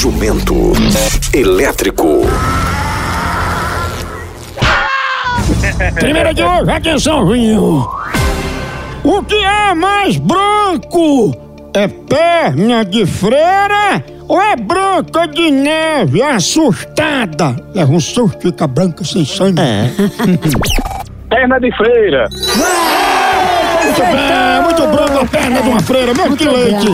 Jumento elétrico. Primeira de hoje, atenção, Juninho. O que é mais branco? É perna de freira ou é branca de neve assustada? Leva um susto, fica branca sem sangue. Perna de freira. Muito bem, muito branca a perna de uma freira, mesmo que leite.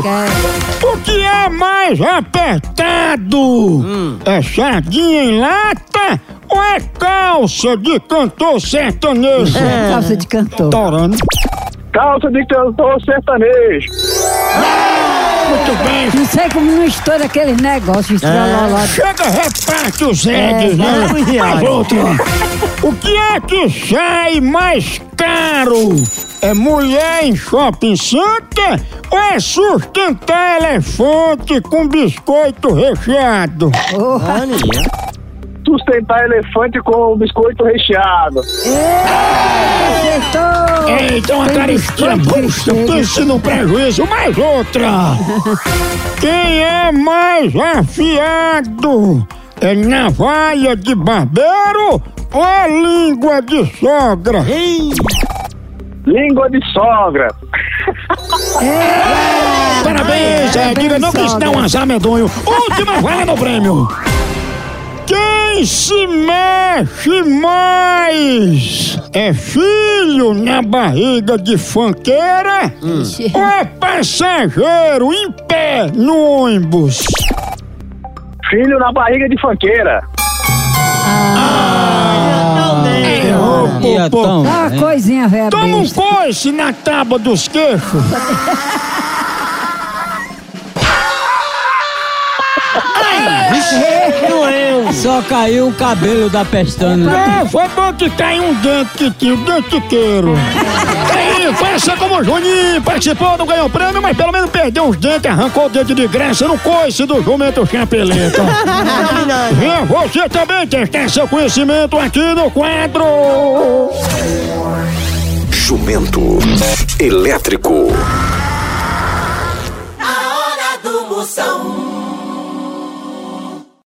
O que é mais apertado? É sardinha em lata ou é calça de cantor sertanejo? Calça de cantor. Torando. Calça de cantor sertanejo. Muito bem. Não sei como não estoura aquele negócio estralolado. Chega, reparte os eggs, né? Mais outra. O que é que sai mais caro? É mulher em shopping center ou é sustentar elefante com biscoito recheado? Sustentar elefante com biscoito recheado. Acertou! Eita, uma Tem caristia biscoito busta, pense no prejuízo. Mais outra. Quem é mais afiado? É navalha de barbeiro ou é língua de sogra? Língua de sogra. Parabéns, é, diga não que dá um azar medonho. Última vaga no prêmio. Quem se mexe mais é filho na barriga de fanqueira ou é passageiro em pé no ônibus? Filho na barriga de fanqueira. Errou, pô, pô. Dá uma coisinha velha Toma um coice na tábua dos queixos. Só caiu o cabelo da pestana. Não, foi bom que caiu um dente que tinha o dentiqueiro. Aí, faça como o Juninho, participou, não ganhou prêmio, mas pelo menos perdeu uns dentes, arrancou o dente de graça no coice do jumento chapeleta. Venha você também testar seu conhecimento aqui no quadro. Jumento elétrico.